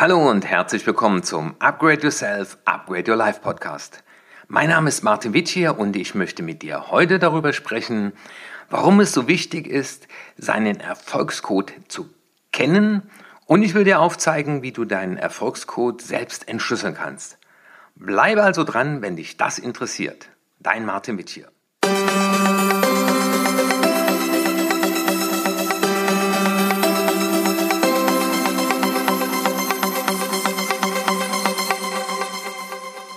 Hallo und herzlich willkommen zum Upgrade Yourself, Upgrade Your Life Podcast. Mein Name ist Martin Witsch hier und ich möchte mit dir heute darüber sprechen, warum es so wichtig ist, seinen Erfolgscode zu kennen und ich will dir aufzeigen, wie du deinen Erfolgscode selbst entschlüsseln kannst. Bleibe also dran, wenn dich das interessiert. Dein Martin Witsch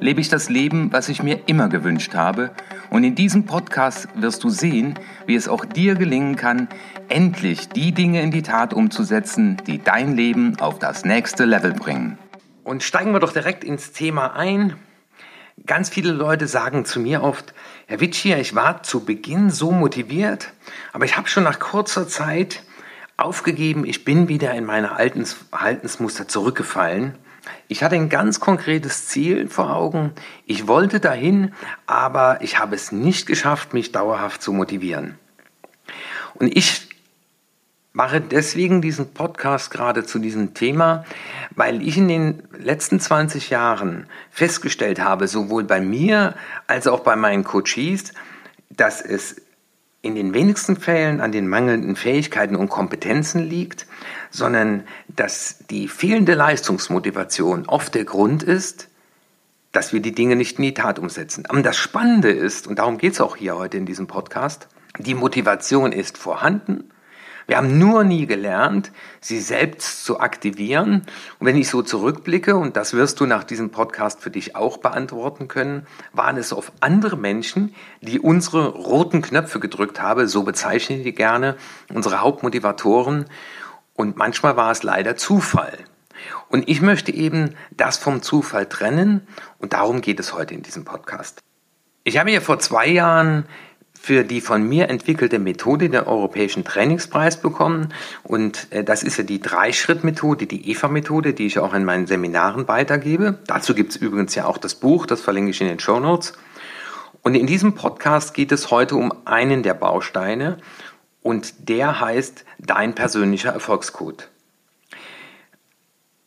lebe ich das Leben, was ich mir immer gewünscht habe. Und in diesem Podcast wirst du sehen, wie es auch dir gelingen kann, endlich die Dinge in die Tat umzusetzen, die dein Leben auf das nächste Level bringen. Und steigen wir doch direkt ins Thema ein. Ganz viele Leute sagen zu mir oft, Herr Witschier, ich war zu Beginn so motiviert, aber ich habe schon nach kurzer Zeit aufgegeben, ich bin wieder in meine alten Verhaltensmuster zurückgefallen ich hatte ein ganz konkretes Ziel vor Augen. Ich wollte dahin, aber ich habe es nicht geschafft, mich dauerhaft zu motivieren. Und ich mache deswegen diesen Podcast gerade zu diesem Thema, weil ich in den letzten 20 Jahren festgestellt habe, sowohl bei mir als auch bei meinen Coaches, dass es in den wenigsten Fällen an den mangelnden Fähigkeiten und Kompetenzen liegt, sondern dass die fehlende Leistungsmotivation oft der Grund ist, dass wir die Dinge nicht in die Tat umsetzen. Und das Spannende ist, und darum geht es auch hier heute in diesem Podcast, die Motivation ist vorhanden, wir haben nur nie gelernt, sie selbst zu aktivieren. Und wenn ich so zurückblicke, und das wirst du nach diesem Podcast für dich auch beantworten können, waren es oft andere Menschen, die unsere roten Knöpfe gedrückt haben, so bezeichne ich die gerne, unsere Hauptmotivatoren. Und manchmal war es leider Zufall. Und ich möchte eben das vom Zufall trennen und darum geht es heute in diesem Podcast. Ich habe ja vor zwei Jahren für die von mir entwickelte Methode den Europäischen Trainingspreis bekommen. Und äh, das ist ja die Drei-Schritt-Methode, die EVA-Methode, die ich auch in meinen Seminaren weitergebe. Dazu gibt es übrigens ja auch das Buch, das verlinke ich in den Show Notes. Und in diesem Podcast geht es heute um einen der Bausteine und der heißt Dein persönlicher Erfolgscode.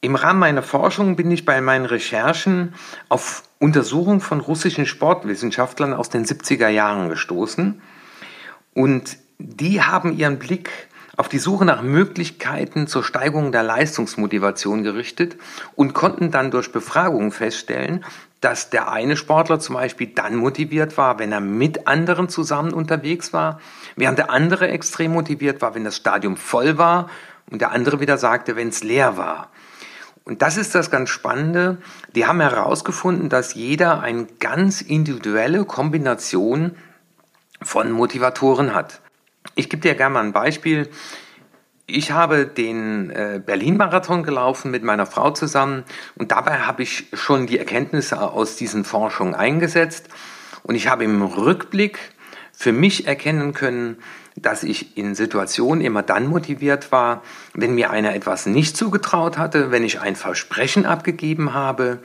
Im Rahmen meiner Forschung bin ich bei meinen Recherchen auf Untersuchungen von russischen Sportwissenschaftlern aus den 70er Jahren gestoßen. Und die haben ihren Blick auf die Suche nach Möglichkeiten zur Steigerung der Leistungsmotivation gerichtet und konnten dann durch Befragungen feststellen, dass der eine Sportler zum Beispiel dann motiviert war, wenn er mit anderen zusammen unterwegs war, während der andere extrem motiviert war, wenn das Stadium voll war und der andere wieder sagte, wenn es leer war. Und das ist das ganz Spannende. Die haben herausgefunden, dass jeder eine ganz individuelle Kombination von Motivatoren hat. Ich gebe dir gerne mal ein Beispiel. Ich habe den äh, Berlin-Marathon gelaufen mit meiner Frau zusammen und dabei habe ich schon die Erkenntnisse aus diesen Forschungen eingesetzt und ich habe im Rückblick für mich erkennen können, dass ich in Situationen immer dann motiviert war, wenn mir einer etwas nicht zugetraut hatte, wenn ich ein Versprechen abgegeben habe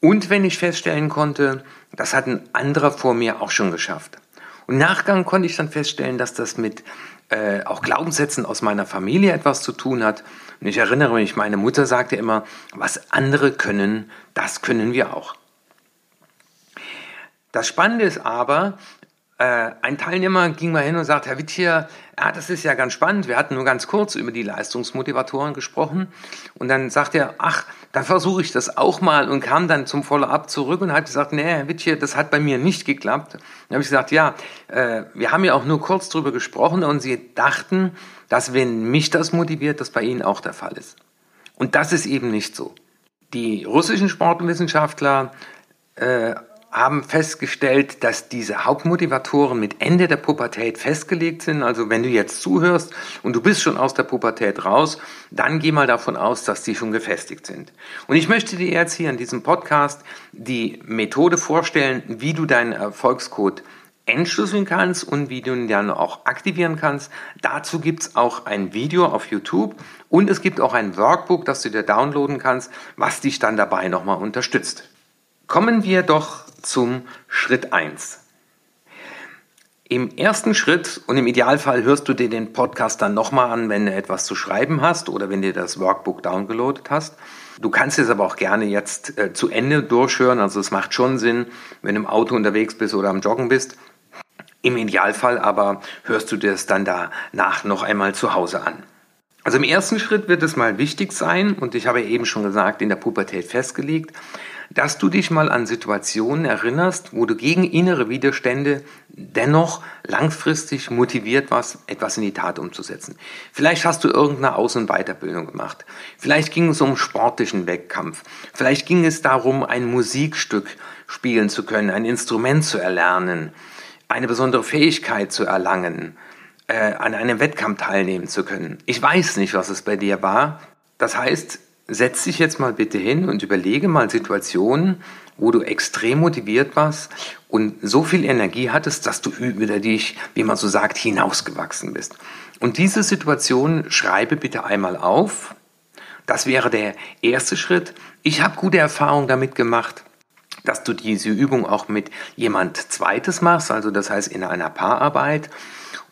und wenn ich feststellen konnte, das hat ein anderer vor mir auch schon geschafft. Und Nachgang konnte ich dann feststellen, dass das mit äh, auch Glaubenssätzen aus meiner Familie etwas zu tun hat. Und ich erinnere mich, meine Mutter sagte immer, was andere können, das können wir auch. Das Spannende ist aber, ein Teilnehmer ging mal hin und sagte, Herr Wittier, ja, das ist ja ganz spannend. Wir hatten nur ganz kurz über die Leistungsmotivatoren gesprochen. Und dann sagt er, ach, dann versuche ich das auch mal und kam dann zum Follow-up zurück und hat gesagt, nee, Herr Wittier, das hat bei mir nicht geklappt. Dann habe ich gesagt, ja, äh, wir haben ja auch nur kurz drüber gesprochen und Sie dachten, dass wenn mich das motiviert, das bei Ihnen auch der Fall ist. Und das ist eben nicht so. Die russischen Sportwissenschaftler äh, haben festgestellt, dass diese Hauptmotivatoren mit Ende der Pubertät festgelegt sind. Also wenn du jetzt zuhörst und du bist schon aus der Pubertät raus, dann geh mal davon aus, dass die schon gefestigt sind. Und ich möchte dir jetzt hier in diesem Podcast die Methode vorstellen, wie du deinen Erfolgscode entschlüsseln kannst und wie du ihn dann auch aktivieren kannst. Dazu gibt's auch ein Video auf YouTube und es gibt auch ein Workbook, das du dir downloaden kannst, was dich dann dabei nochmal unterstützt. Kommen wir doch zum Schritt 1. Im ersten Schritt und im Idealfall hörst du dir den Podcast dann nochmal an, wenn du etwas zu schreiben hast oder wenn du das Workbook downgeloadet hast. Du kannst es aber auch gerne jetzt äh, zu Ende durchhören. Also es macht schon Sinn, wenn du im Auto unterwegs bist oder am Joggen bist. Im Idealfall aber hörst du dir es dann danach noch einmal zu Hause an. Also im ersten Schritt wird es mal wichtig sein, und ich habe eben schon gesagt, in der Pubertät festgelegt, dass du dich mal an Situationen erinnerst, wo du gegen innere Widerstände dennoch langfristig motiviert warst, etwas in die Tat umzusetzen. Vielleicht hast du irgendeine Aus- und Weiterbildung gemacht. Vielleicht ging es um sportlichen Wettkampf. Vielleicht ging es darum, ein Musikstück spielen zu können, ein Instrument zu erlernen, eine besondere Fähigkeit zu erlangen, äh, an einem Wettkampf teilnehmen zu können. Ich weiß nicht, was es bei dir war. Das heißt, setz dich jetzt mal bitte hin und überlege mal Situationen, wo du extrem motiviert warst und so viel Energie hattest, dass du über dich, wie man so sagt, hinausgewachsen bist. Und diese Situation schreibe bitte einmal auf. Das wäre der erste Schritt. Ich habe gute Erfahrungen damit gemacht, dass du diese Übung auch mit jemand Zweites machst, also das heißt in einer Paararbeit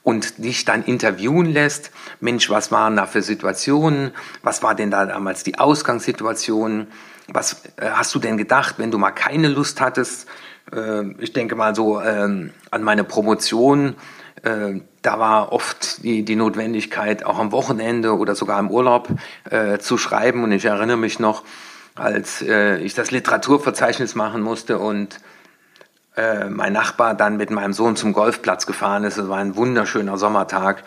und dich dann interviewen lässt. Mensch, was waren da für Situationen? Was war denn da damals die Ausgangssituation? Was äh, hast du denn gedacht, wenn du mal keine Lust hattest? Äh, ich denke mal so äh, an meine Promotion. Äh, da war oft die, die Notwendigkeit, auch am Wochenende oder sogar im Urlaub äh, zu schreiben. Und ich erinnere mich noch, als äh, ich das Literaturverzeichnis machen musste und äh, mein Nachbar dann mit meinem Sohn zum Golfplatz gefahren ist. Es war ein wunderschöner Sommertag.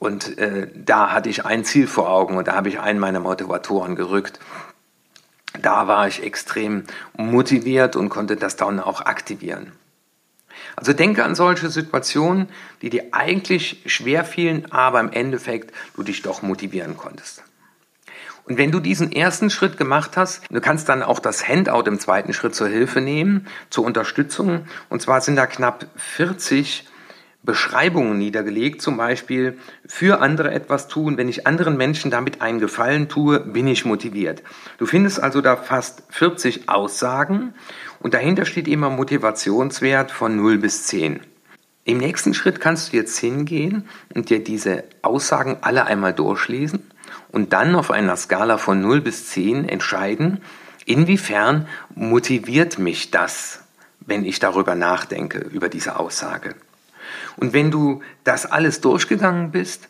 Und äh, da hatte ich ein Ziel vor Augen und da habe ich einen meiner Motivatoren gerückt. Da war ich extrem motiviert und konnte das dann auch aktivieren. Also denke an solche Situationen, die dir eigentlich schwer fielen, aber im Endeffekt du dich doch motivieren konntest. Und wenn du diesen ersten Schritt gemacht hast, du kannst dann auch das Handout im zweiten Schritt zur Hilfe nehmen, zur Unterstützung. Und zwar sind da knapp 40 Beschreibungen niedergelegt, zum Beispiel für andere etwas tun. Wenn ich anderen Menschen damit einen Gefallen tue, bin ich motiviert. Du findest also da fast 40 Aussagen und dahinter steht immer Motivationswert von 0 bis 10. Im nächsten Schritt kannst du jetzt hingehen und dir diese Aussagen alle einmal durchlesen und dann auf einer Skala von 0 bis 10 entscheiden, inwiefern motiviert mich das, wenn ich darüber nachdenke, über diese Aussage. Und wenn du das alles durchgegangen bist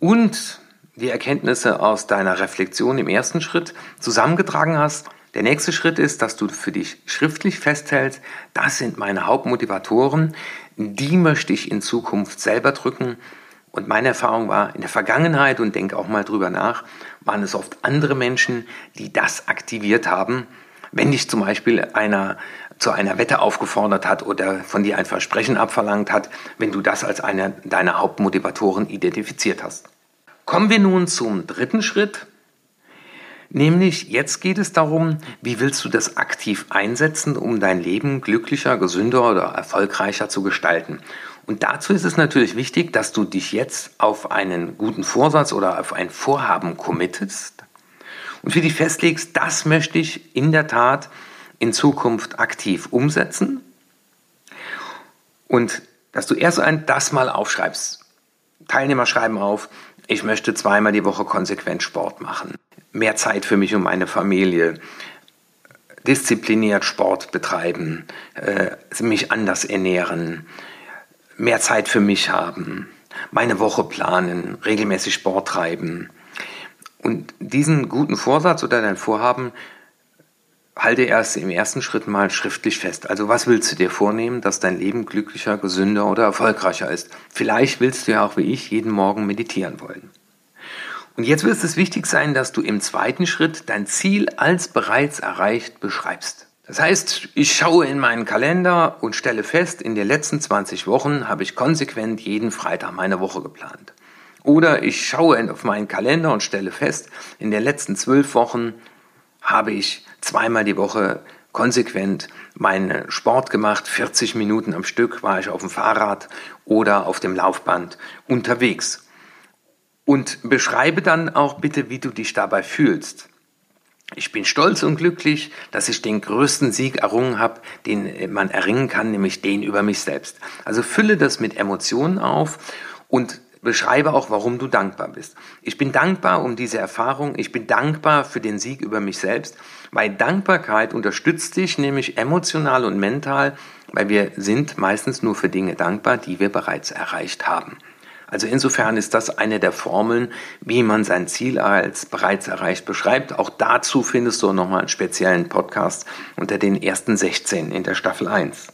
und die Erkenntnisse aus deiner Reflexion im ersten Schritt zusammengetragen hast, der nächste Schritt ist, dass du für dich schriftlich festhältst, das sind meine Hauptmotivatoren, die möchte ich in Zukunft selber drücken und meine Erfahrung war, in der Vergangenheit, und denke auch mal drüber nach, waren es oft andere Menschen, die das aktiviert haben. Wenn dich zum Beispiel einer zu einer Wette aufgefordert hat oder von dir ein Versprechen abverlangt hat, wenn du das als einer deiner Hauptmotivatoren identifiziert hast. Kommen wir nun zum dritten Schritt, nämlich jetzt geht es darum, wie willst du das aktiv einsetzen, um dein Leben glücklicher, gesünder oder erfolgreicher zu gestalten. Und dazu ist es natürlich wichtig, dass du dich jetzt auf einen guten Vorsatz oder auf ein Vorhaben committest und für dich festlegst, das möchte ich in der Tat in Zukunft aktiv umsetzen und dass du erst ein das mal aufschreibst. Teilnehmer schreiben auf, ich möchte zweimal die Woche konsequent Sport machen, mehr Zeit für mich und meine Familie, diszipliniert Sport betreiben, äh, mich anders ernähren, mehr Zeit für mich haben, meine Woche planen, regelmäßig Sport treiben. Und diesen guten Vorsatz oder dein Vorhaben halte erst im ersten Schritt mal schriftlich fest. Also was willst du dir vornehmen, dass dein Leben glücklicher, gesünder oder erfolgreicher ist? Vielleicht willst du ja auch wie ich jeden Morgen meditieren wollen. Und jetzt wird es wichtig sein, dass du im zweiten Schritt dein Ziel als bereits erreicht beschreibst. Das heißt, ich schaue in meinen Kalender und stelle fest, in den letzten 20 Wochen habe ich konsequent jeden Freitag meine Woche geplant. Oder ich schaue auf meinen Kalender und stelle fest, in den letzten zwölf Wochen habe ich zweimal die Woche konsequent meinen Sport gemacht. 40 Minuten am Stück war ich auf dem Fahrrad oder auf dem Laufband unterwegs. Und beschreibe dann auch bitte, wie du dich dabei fühlst. Ich bin stolz und glücklich, dass ich den größten Sieg errungen habe, den man erringen kann, nämlich den über mich selbst. Also fülle das mit Emotionen auf und beschreibe auch, warum du dankbar bist. Ich bin dankbar um diese Erfahrung. Ich bin dankbar für den Sieg über mich selbst, weil Dankbarkeit unterstützt dich nämlich emotional und mental, weil wir sind meistens nur für Dinge dankbar, die wir bereits erreicht haben. Also insofern ist das eine der Formeln, wie man sein Ziel als bereits erreicht beschreibt. Auch dazu findest du nochmal einen speziellen Podcast unter den ersten 16 in der Staffel 1.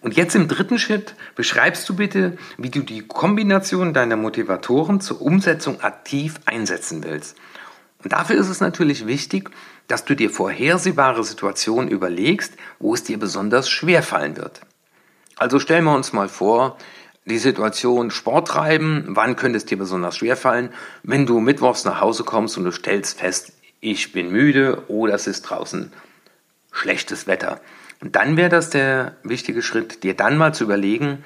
Und jetzt im dritten Schritt beschreibst du bitte, wie du die Kombination deiner Motivatoren zur Umsetzung aktiv einsetzen willst. Und dafür ist es natürlich wichtig, dass du dir vorhersehbare Situationen überlegst, wo es dir besonders schwer fallen wird. Also stellen wir uns mal vor, die Situation Sport treiben, wann könnte es dir besonders schwer fallen, wenn du mittwochs nach Hause kommst und du stellst fest, ich bin müde oder es ist draußen schlechtes Wetter. Und dann wäre das der wichtige Schritt, dir dann mal zu überlegen,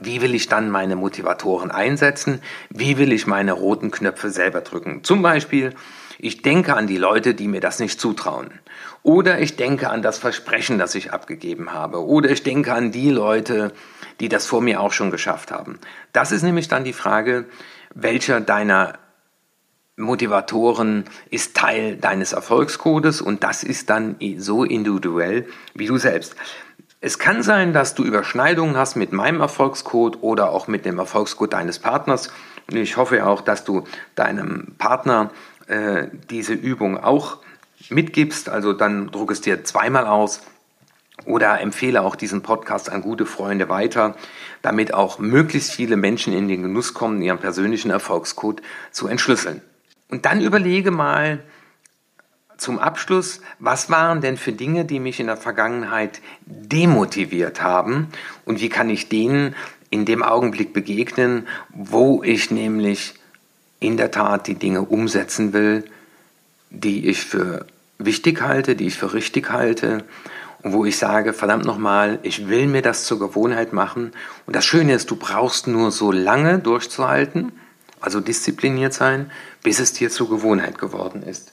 wie will ich dann meine Motivatoren einsetzen? Wie will ich meine roten Knöpfe selber drücken? Zum Beispiel, ich denke an die Leute, die mir das nicht zutrauen. Oder ich denke an das Versprechen, das ich abgegeben habe. Oder ich denke an die Leute, die das vor mir auch schon geschafft haben. Das ist nämlich dann die Frage, welcher deiner Motivatoren ist Teil deines Erfolgscodes und das ist dann so individuell wie du selbst. Es kann sein, dass du Überschneidungen hast mit meinem Erfolgscode oder auch mit dem Erfolgscode deines Partners. Ich hoffe auch, dass du deinem Partner äh, diese Übung auch mitgibst. Also dann druck es dir zweimal aus oder empfehle auch diesen Podcast an gute Freunde weiter, damit auch möglichst viele Menschen in den Genuss kommen, ihren persönlichen Erfolgscode zu entschlüsseln. Und dann überlege mal zum Abschluss, was waren denn für Dinge, die mich in der Vergangenheit demotiviert haben und wie kann ich denen in dem Augenblick begegnen, wo ich nämlich in der Tat die Dinge umsetzen will, die ich für wichtig halte, die ich für richtig halte und wo ich sage, verdammt nochmal, ich will mir das zur Gewohnheit machen. Und das Schöne ist, du brauchst nur so lange durchzuhalten, also diszipliniert sein, bis es dir zur Gewohnheit geworden ist.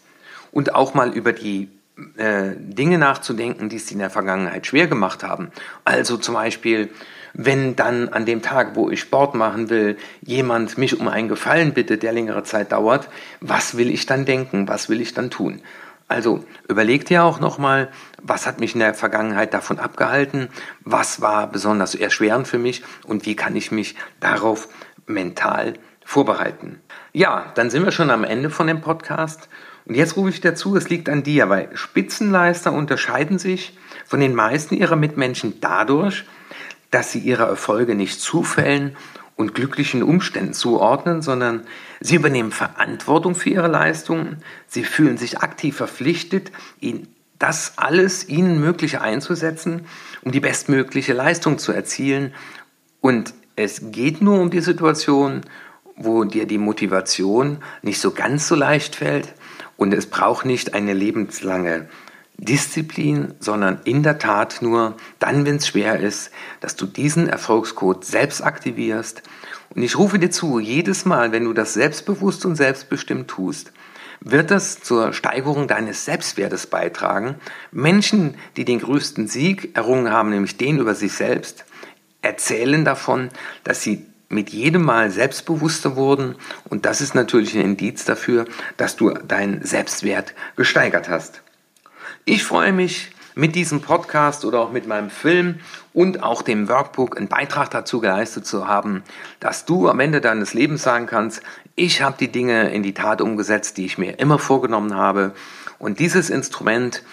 Und auch mal über die äh, Dinge nachzudenken, die es in der Vergangenheit schwer gemacht haben. Also zum Beispiel, wenn dann an dem Tag, wo ich Sport machen will, jemand mich um einen Gefallen bittet, der längere Zeit dauert, was will ich dann denken, was will ich dann tun? Also überleg dir auch nochmal, was hat mich in der Vergangenheit davon abgehalten, was war besonders erschwerend für mich und wie kann ich mich darauf mental vorbereiten. Ja, dann sind wir schon am Ende von dem Podcast. Und jetzt rufe ich dazu, es liegt an dir, weil Spitzenleister unterscheiden sich von den meisten ihrer Mitmenschen dadurch, dass sie ihre Erfolge nicht Zufällen und glücklichen Umständen zuordnen, sondern sie übernehmen Verantwortung für ihre Leistungen, sie fühlen sich aktiv verpflichtet, ihnen das alles ihnen Mögliche einzusetzen, um die bestmögliche Leistung zu erzielen. Und es geht nur um die Situation, wo dir die Motivation nicht so ganz so leicht fällt und es braucht nicht eine lebenslange Disziplin, sondern in der Tat nur dann, wenn es schwer ist, dass du diesen Erfolgscode selbst aktivierst. Und ich rufe dir zu, jedes Mal, wenn du das selbstbewusst und selbstbestimmt tust, wird das zur Steigerung deines Selbstwertes beitragen. Menschen, die den größten Sieg errungen haben, nämlich den über sich selbst, erzählen davon, dass sie mit jedem Mal selbstbewusster wurden und das ist natürlich ein Indiz dafür, dass du deinen Selbstwert gesteigert hast. Ich freue mich, mit diesem Podcast oder auch mit meinem Film und auch dem Workbook einen Beitrag dazu geleistet zu haben, dass du am Ende deines Lebens sagen kannst, ich habe die Dinge in die Tat umgesetzt, die ich mir immer vorgenommen habe. Und dieses Instrument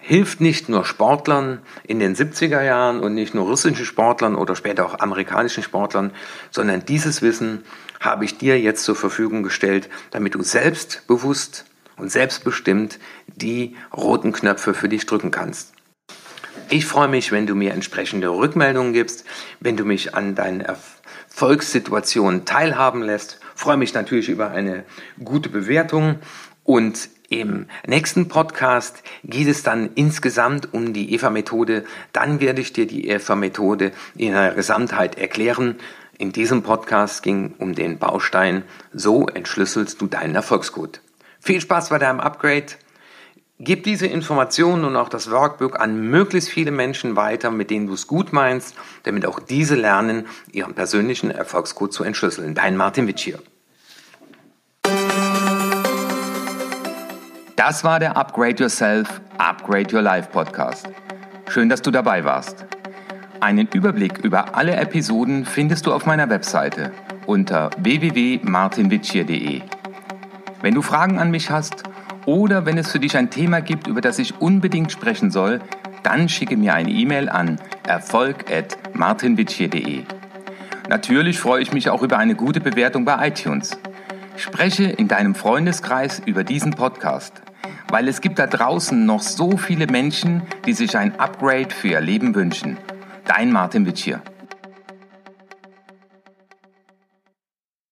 hilft nicht nur Sportlern in den 70er Jahren und nicht nur russischen Sportlern oder später auch amerikanischen Sportlern, sondern dieses Wissen habe ich dir jetzt zur Verfügung gestellt, damit du selbstbewusst und selbstbestimmt die roten Knöpfe für dich drücken kannst. Ich freue mich, wenn du mir entsprechende Rückmeldungen gibst, wenn du mich an deinen Erfolgssituationen teilhaben lässt. Freue mich natürlich über eine gute Bewertung und im nächsten Podcast geht es dann insgesamt um die EVA-Methode. Dann werde ich dir die EVA-Methode in ihrer Gesamtheit erklären. In diesem Podcast ging um den Baustein, so entschlüsselst du deinen Erfolgscode. Viel Spaß bei deinem Upgrade. Gib diese Informationen und auch das Workbook an möglichst viele Menschen weiter, mit denen du es gut meinst, damit auch diese lernen, ihren persönlichen Erfolgscode zu entschlüsseln. Dein Martin Witsch hier. Das war der Upgrade Yourself, Upgrade Your Life Podcast. Schön, dass du dabei warst. Einen Überblick über alle Episoden findest du auf meiner Webseite unter www.martinwitschier.de. Wenn du Fragen an mich hast oder wenn es für dich ein Thema gibt, über das ich unbedingt sprechen soll, dann schicke mir eine E-Mail an erfolg.martinwitschier.de. Natürlich freue ich mich auch über eine gute Bewertung bei iTunes. Spreche in deinem Freundeskreis über diesen Podcast, weil es gibt da draußen noch so viele Menschen, die sich ein Upgrade für ihr Leben wünschen. Dein Martin Witsch hier.